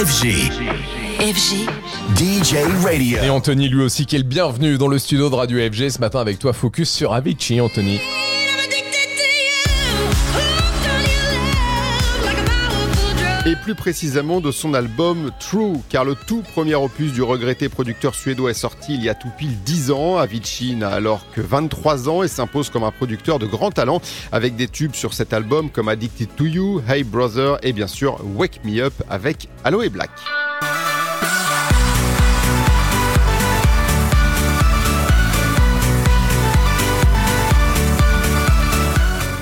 FG. FG. DJ Radio. Et Anthony, lui aussi, qui est le bienvenu dans le studio de Radio FG ce matin avec toi. Focus sur Avicii, Anthony. Et plus précisément de son album True, car le tout premier opus du regretté producteur suédois est sorti il y a tout pile 10 ans. Avicii n'a alors que 23 ans et s'impose comme un producteur de grand talent avec des tubes sur cet album comme Addicted to You, Hey Brother et bien sûr Wake Me Up avec Aloe Black.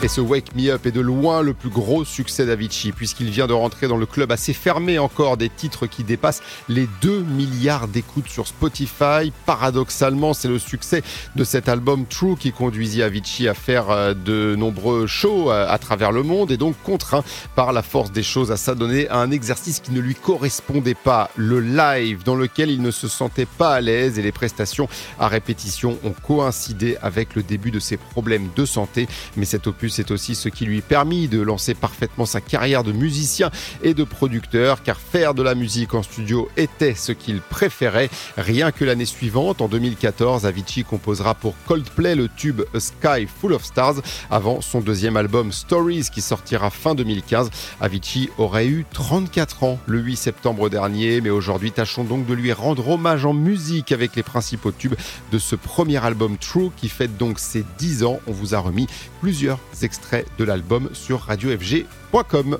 Ce Wake Me Up est de loin le plus gros succès d'Avicii, puisqu'il vient de rentrer dans le club assez fermé encore des titres qui dépassent les 2 milliards d'écoutes sur Spotify. Paradoxalement, c'est le succès de cet album True qui conduisit Avicii à faire euh, de nombreux shows euh, à travers le monde et donc contraint par la force des choses à s'adonner à un exercice qui ne lui correspondait pas, le live, dans lequel il ne se sentait pas à l'aise et les prestations à répétition ont coïncidé avec le début de ses problèmes de santé. Mais cet opus c'est aussi ce qui lui permit de lancer parfaitement sa carrière de musicien et de producteur, car faire de la musique en studio était ce qu'il préférait. Rien que l'année suivante, en 2014, Avicii composera pour Coldplay le tube A Sky Full of Stars avant son deuxième album Stories qui sortira fin 2015. Avicii aurait eu 34 ans le 8 septembre dernier, mais aujourd'hui tâchons donc de lui rendre hommage en musique avec les principaux tubes de ce premier album True qui fête donc ses 10 ans. On vous a remis plusieurs extraits de l'album sur radiofg.com.